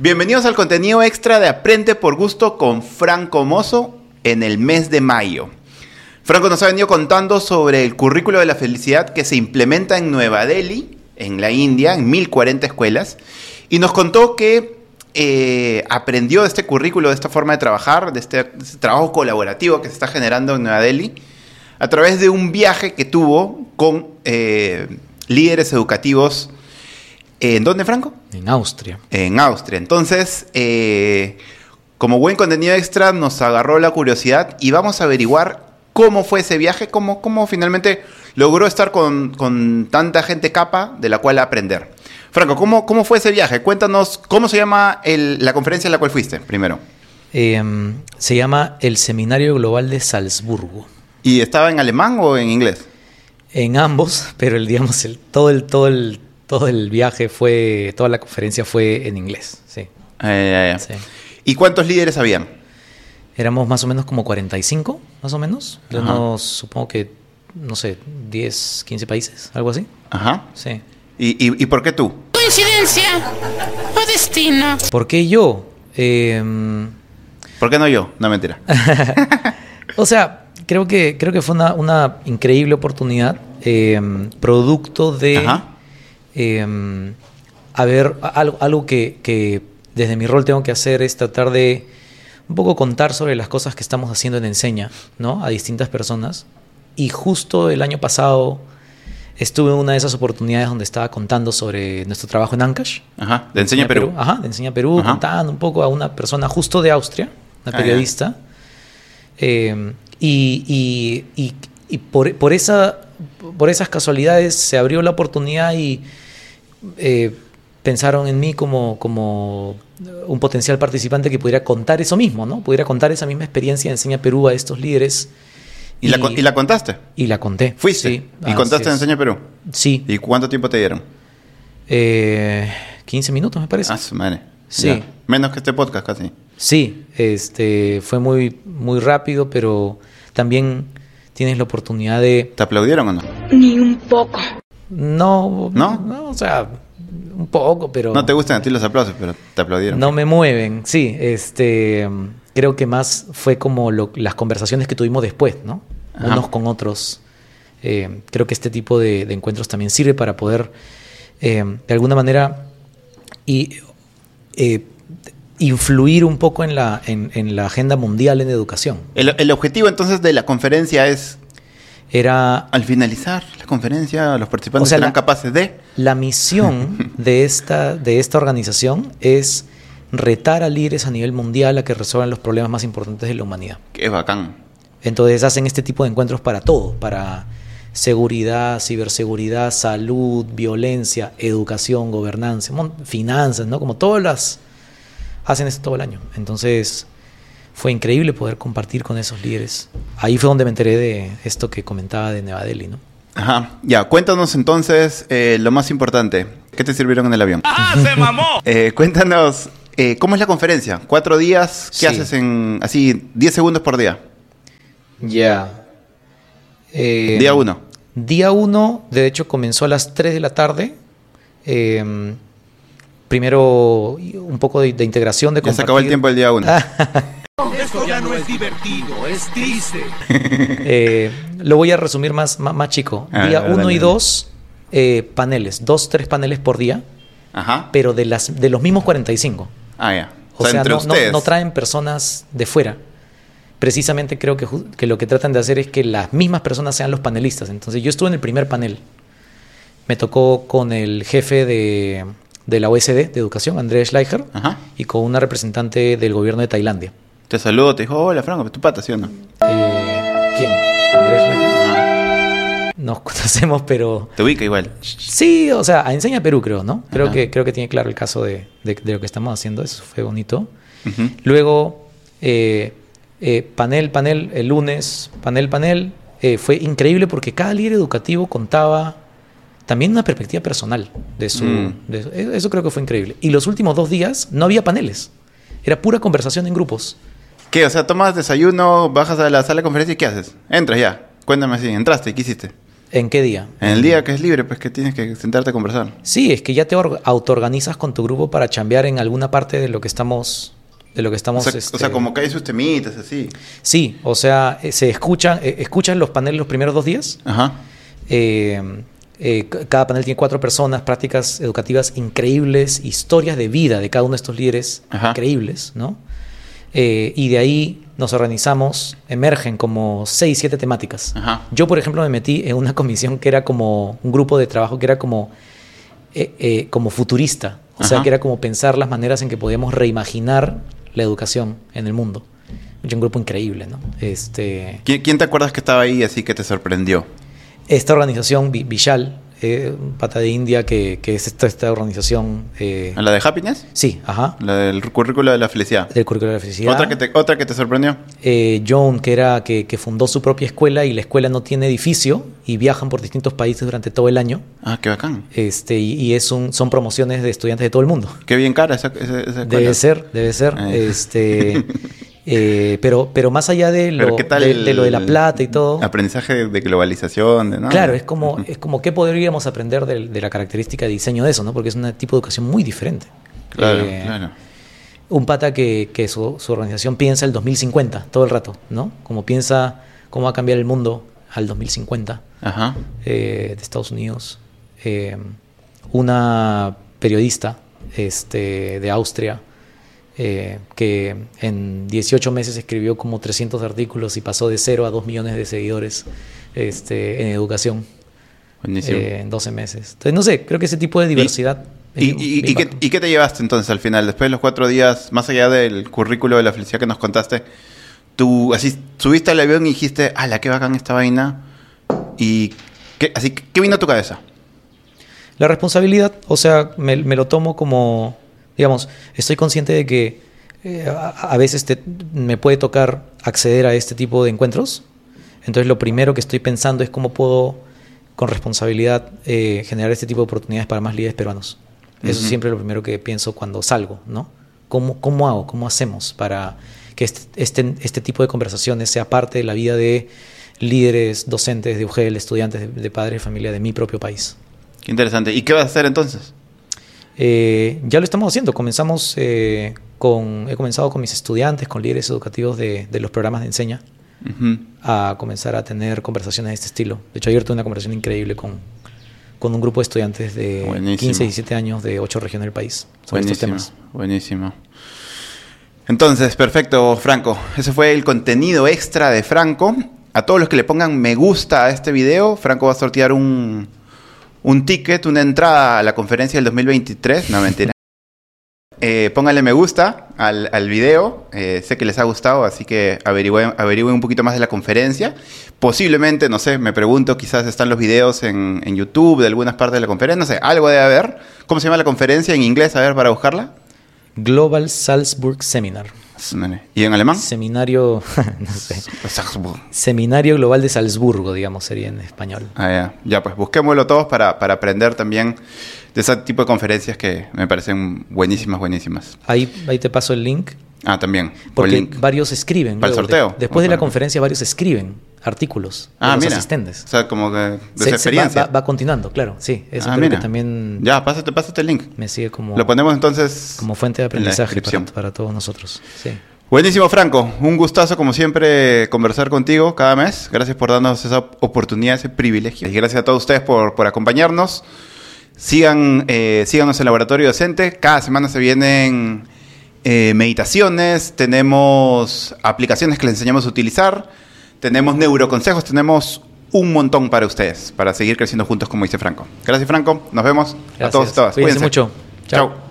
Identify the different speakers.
Speaker 1: Bienvenidos al contenido extra de Aprende por Gusto con Franco Mozo en el mes de mayo. Franco nos ha venido contando sobre el currículo de la felicidad que se implementa en Nueva Delhi, en la India, en 1040 escuelas, y nos contó que eh, aprendió de este currículo, de esta forma de trabajar, de este, de este trabajo colaborativo que se está generando en Nueva Delhi, a través de un viaje que tuvo con eh, líderes educativos. ¿En dónde, Franco?
Speaker 2: En Austria.
Speaker 1: En Austria. Entonces, eh, como buen contenido extra, nos agarró la curiosidad y vamos a averiguar cómo fue ese viaje, cómo, cómo finalmente logró estar con, con tanta gente capa de la cual aprender. Franco, ¿cómo, cómo fue ese viaje? Cuéntanos, ¿cómo se llama el- la conferencia en la cual fuiste primero?
Speaker 2: Eh, se llama el Seminario Global de Salzburgo.
Speaker 1: ¿Y estaba en alemán o en inglés?
Speaker 2: En ambos, pero el, digamos, el, todo, el, todo, el, todo el viaje fue, toda la conferencia fue en inglés. Sí,
Speaker 1: Eh,
Speaker 2: sí.
Speaker 1: ¿Y cuántos líderes habían?
Speaker 2: Éramos más o menos como 45, más o menos. De
Speaker 1: Ajá.
Speaker 2: unos, supongo que, no sé, 10, 15 países, algo así.
Speaker 1: Ajá.
Speaker 2: Sí.
Speaker 1: ¿Y, y, y por qué tú?
Speaker 3: ¿Coincidencia o destino?
Speaker 2: ¿Por qué yo? Eh,
Speaker 1: ¿Por qué no yo? No, mentira.
Speaker 2: O sea, creo que, creo que fue una, una increíble oportunidad, eh, producto de
Speaker 1: Ajá.
Speaker 2: Eh, haber algo, algo que, que desde mi rol tengo que hacer es tratar de un poco contar sobre las cosas que estamos haciendo en Enseña, ¿no? A distintas personas. Y justo el año pasado estuve en una de esas oportunidades donde estaba contando sobre nuestro trabajo en Ancash.
Speaker 1: Ajá. De Enseña Perú.
Speaker 2: Ajá, de Enseña Perú,
Speaker 1: Ajá.
Speaker 2: contando un poco a una persona justo de Austria, una
Speaker 1: Ah,
Speaker 2: periodista. Eh, y y- y- y por, por esa, por esas casualidades se abrió la oportunidad y eh, pensaron en mí como, como un potencial participante que pudiera contar eso mismo, ¿no? Pudiera contar esa misma experiencia de Enseña Perú a estos líderes.
Speaker 1: ¿Y, la, y la contaste?
Speaker 2: y la conté.
Speaker 1: ¿Fuiste?
Speaker 2: Sí,
Speaker 1: ¿Y contaste en
Speaker 2: es.
Speaker 1: Enseña Perú?
Speaker 2: Sí.
Speaker 1: ¿Y cuánto tiempo te dieron?
Speaker 2: Eh, 15 minutos, me parece.
Speaker 1: Ah, madre.
Speaker 2: Sí.
Speaker 1: Ya. Menos que este podcast casi.
Speaker 2: Sí, este, fue muy, muy rápido, pero también tienes la oportunidad de...
Speaker 1: ¿Te aplaudieron o no?
Speaker 4: Ni un poco.
Speaker 2: No,
Speaker 1: ¿No?
Speaker 2: o sea, un poco, pero...
Speaker 1: No te gustan a ti los aplausos, pero te aplaudieron.
Speaker 2: No me mueven, sí. Este, creo que más fue como lo- las conversaciones que tuvimos después, ¿no?
Speaker 1: Ajá.
Speaker 2: Unos con otros. Eh, creo que este tipo de, de encuentros también sirve para poder, eh, de alguna manera, y, eh, influir un poco en la, en, en la agenda mundial en educación.
Speaker 1: El, el objetivo entonces de la conferencia es,
Speaker 2: Era
Speaker 1: al finalizar la conferencia, los participantes
Speaker 2: O sea,
Speaker 1: serán
Speaker 2: la-
Speaker 1: capaces de...
Speaker 2: La misión de esta, de esta organización es retar a líderes a nivel mundial a que resuelvan los problemas más importantes de la humanidad.
Speaker 1: Qué bacán.
Speaker 2: Entonces hacen este tipo de encuentros para todo, para seguridad, ciberseguridad, salud, violencia, educación, gobernanza, finanzas, ¿no? Como todas las... Hacen esto todo el año. Entonces fue increíble poder compartir con esos líderes. Ahí fue donde me enteré de esto que comentaba de Nueva Delhi, ¿no?
Speaker 1: Ajá. Ya, cuéntanos entonces eh, lo más importante. ¿Qué te sirvieron en el avión?
Speaker 5: ¡Ah, se mamó!
Speaker 1: Eh, cuéntanos, eh, ¿cómo es la conferencia? ¿Cuatro días? ¿Qué
Speaker 2: Sí.
Speaker 1: haces en así 10 segundos por día?
Speaker 2: Ya. Eh,
Speaker 1: Día uno.
Speaker 2: Día 1, de hecho, comenzó a las 3 de la tarde. Eh, primero, un poco de, de integración, de
Speaker 1: Ya se acabó el tiempo del día uno.
Speaker 5: Esto ya no es divertido, es triste.
Speaker 2: Eh, lo voy a resumir más, más, más chico.
Speaker 1: Ah,
Speaker 2: Día
Speaker 1: dale,
Speaker 2: 1 y
Speaker 1: dale.
Speaker 2: 2, paneles. Dos, tres paneles por día,
Speaker 1: Ajá.
Speaker 2: pero de, las, de los mismos 45.
Speaker 1: Ah, ya.
Speaker 2: O, sea,
Speaker 1: entre
Speaker 2: no, no-
Speaker 1: ustedes.
Speaker 2: no traen personas de fuera. Precisamente creo que, lo que tratan de hacer es que las mismas personas sean los panelistas. Entonces yo estuve en el primer panel. Me tocó con el jefe de, de la OSD de Educación, Andrés Schleicher,
Speaker 1: Ajá.
Speaker 2: y con una representante del gobierno de Tailandia.
Speaker 1: Te saludo, te dijo, hola Franco, tu pata, ¿sí o no?
Speaker 2: Eh, ¿Quién? Andrés. Nos conocemos, pero...
Speaker 1: Te ubica igual.
Speaker 2: Sí, o sea, a Enseña Perú creo, ¿no? Creo
Speaker 1: Ajá.
Speaker 2: que, creo que tiene claro el caso de, de- de lo que estamos haciendo. Eso fue bonito. Luego, eh, eh, panel, panel, el lunes, panel, panel. eh, fue increíble porque cada líder educativo contaba también una perspectiva personal de su...
Speaker 1: Mm.
Speaker 2: de su- eso eso creo que fue increíble. Y los últimos dos días no había paneles. Era pura conversación en grupos.
Speaker 1: ¿Qué? O sea, tomas desayuno, bajas a la sala de conferencia y ¿qué haces? Entras ya. Cuéntame así, entraste ¿qué hiciste?
Speaker 2: ¿En qué día?
Speaker 1: En el día que es libre, pues que tienes que sentarte a conversar.
Speaker 2: Sí, es que ya te or- autoorganizas con tu grupo para chambear en alguna parte de lo que estamos... De lo que
Speaker 1: O
Speaker 2: estamos
Speaker 1: sea,
Speaker 2: este,
Speaker 1: o sea, como que hay sus temitas, así.
Speaker 2: Sí, o sea, eh, se escuchan, eh, escuchan los paneles los primeros dos días.
Speaker 1: Ajá.
Speaker 2: Eh, eh, cada panel tiene cuatro personas, prácticas educativas increíbles, historias de vida de cada uno de estos líderes
Speaker 1: Ajá.
Speaker 2: increíbles, ¿no? Eh, y de ahí nos organizamos, emergen como seis, siete temáticas.
Speaker 1: Ajá.
Speaker 2: Yo, por ejemplo, me metí en una comisión que era como un grupo de trabajo que era como, eh, eh, como futurista, o sea, que era como pensar las maneras en que podíamos reimaginar la educación en el mundo. Un grupo increíble, ¿no? Este,
Speaker 1: ¿Quién, te acuerdas que estaba ahí así que te sorprendió?
Speaker 2: esta organización, Vi- Vishal, eh, pata de India, que, que es esta, esta organización. eh,
Speaker 1: ¿La de Happiness?
Speaker 2: sí, ajá.
Speaker 1: La del currículo de la felicidad.
Speaker 2: Del currículo de la felicidad.
Speaker 1: ¿Otra que, te, ¿Otra que te sorprendió?
Speaker 2: Eh, John, que, era, que, que fundó su propia escuela y la escuela no tiene edificio y viajan por distintos países durante todo el año.
Speaker 1: Ah, qué bacán.
Speaker 2: Este, y y es un, son promociones de estudiantes de todo el mundo.
Speaker 1: Qué bien cara esa, esa, esa escuela.
Speaker 2: Debe ser, debe ser.
Speaker 1: Eh.
Speaker 2: Este, eh, pero, pero más allá de lo,
Speaker 1: ¿qué tal
Speaker 2: de,
Speaker 1: el
Speaker 2: de lo de la plata y todo.
Speaker 1: Aprendizaje de globalización, de, ¿no?
Speaker 2: Claro, es como, es como qué podríamos aprender de, de la característica de diseño de eso, ¿no? Porque es un tipo de educación muy diferente.
Speaker 1: Claro,
Speaker 2: Eh,
Speaker 1: claro.
Speaker 2: Un pata que, que su, su organización piensa el 2050 todo el rato, ¿no? Como piensa cómo va a cambiar el mundo al 2050
Speaker 1: Ajá.
Speaker 2: eh, de Estados Unidos. Eh, una periodista este, de Austria eh, que en 18 meses escribió como 300 artículos y pasó de 0 a 2 millones de seguidores este, en educación eh, en 12 meses. Entonces, no sé, creo que ese tipo de diversidad...
Speaker 1: ¿Y, y,
Speaker 2: bien
Speaker 1: y qué, y qué te llevaste entonces al final? Después de los cuatro días, más allá del currículo de la felicidad que nos contaste, tú así subiste al avión y dijiste, ¡ala, qué bacán esta vaina! ¿Y qué, así, qué vino a tu cabeza?
Speaker 2: La responsabilidad, o sea, me, me lo tomo como, digamos, estoy consciente de que eh, a, a veces te- me puede tocar acceder a este tipo de encuentros. Entonces lo primero que estoy pensando es cómo puedo, con responsabilidad, eh, generar este tipo de oportunidades para más líderes peruanos. Eso es
Speaker 1: Ujú.
Speaker 2: siempre lo primero que pienso cuando salgo, ¿no? ¿Cómo, cómo hago? ¿Cómo hacemos para que este, este, este tipo de conversaciones sea parte de la vida de líderes, docentes de UGEL, estudiantes de, de padres de familia de mi propio país?
Speaker 1: Qué interesante. ¿Y qué vas a hacer entonces?
Speaker 2: Eh, ya lo estamos haciendo. Comenzamos eh, con, he comenzado con mis estudiantes, con líderes educativos de, de los programas de enseña, a comenzar a tener conversaciones de este estilo. De hecho, ayer tuve una conversación increíble con, con un grupo de estudiantes de
Speaker 1: Buenísimo.
Speaker 2: 15 y 17 años de ocho regiones del país sobre estos
Speaker 1: Buenísimo,
Speaker 2: temas.
Speaker 1: buenísimo. Entonces, perfecto, Franco. Ese fue el contenido extra de Franco. A todos los que le pongan me gusta a este video, Franco va a sortear un, un ticket, una entrada a la conferencia del 2023. No, mentira. Eh, pónganle me gusta al, al video. Eh, sé que les ha gustado, así que averigüen, averigüen un poquito más de la conferencia. Posiblemente, no sé, me pregunto, quizás están los videos en, en YouTube de algunas partes de la conferencia. No sé, algo debe haber. ¿Cómo se llama la conferencia en inglés? A ver, para buscarla.
Speaker 2: Global Salzburg Seminar.
Speaker 1: ¿Y en alemán?
Speaker 2: Seminario, no sé. Seminario Global de Salzburgo, digamos, sería en español.
Speaker 1: Ah, ya. ya, pues busquémoslo todos para, para aprender también de ese tipo de conferencias que me parecen buenísimas, buenísimas.
Speaker 2: Ahí, ahí te paso el link.
Speaker 1: Ah, también.
Speaker 2: Porque
Speaker 1: link.
Speaker 2: varios escriben.
Speaker 1: Para el sorteo.
Speaker 2: De- después de la conferencia, varios escriben artículos de
Speaker 1: Ah,
Speaker 2: los
Speaker 1: mira.
Speaker 2: asistentes.
Speaker 1: O sea, como que de
Speaker 2: Se-
Speaker 1: su
Speaker 2: se va-
Speaker 1: experiencia.
Speaker 2: va, va continuando, claro. Sí, eso
Speaker 1: Ah,
Speaker 2: creo
Speaker 1: mira.
Speaker 2: que también
Speaker 1: Ya, pásate, pásate el link.
Speaker 2: me sigue como,
Speaker 1: Lo ponemos entonces.
Speaker 2: como fuente de aprendizaje para todos nosotros. Sí.
Speaker 1: Buenísimo, Franco. Un gustazo, como siempre, conversar contigo cada mes. Gracias por darnos esa oportunidad, ese privilegio. Y gracias a todos ustedes por, por acompañarnos. Sigan, eh, síganos en Laboratorio Docente. Cada semana se vienen eh, meditaciones, tenemos aplicaciones que les enseñamos a utilizar, tenemos neuroconsejos, tenemos un montón para ustedes, para seguir creciendo juntos, como dice Franco. Gracias, Franco. Nos vemos. A
Speaker 2: Gracias.
Speaker 1: todos y todas.
Speaker 2: Cuídense
Speaker 1: Cuídense.
Speaker 2: mucho.
Speaker 1: Chao.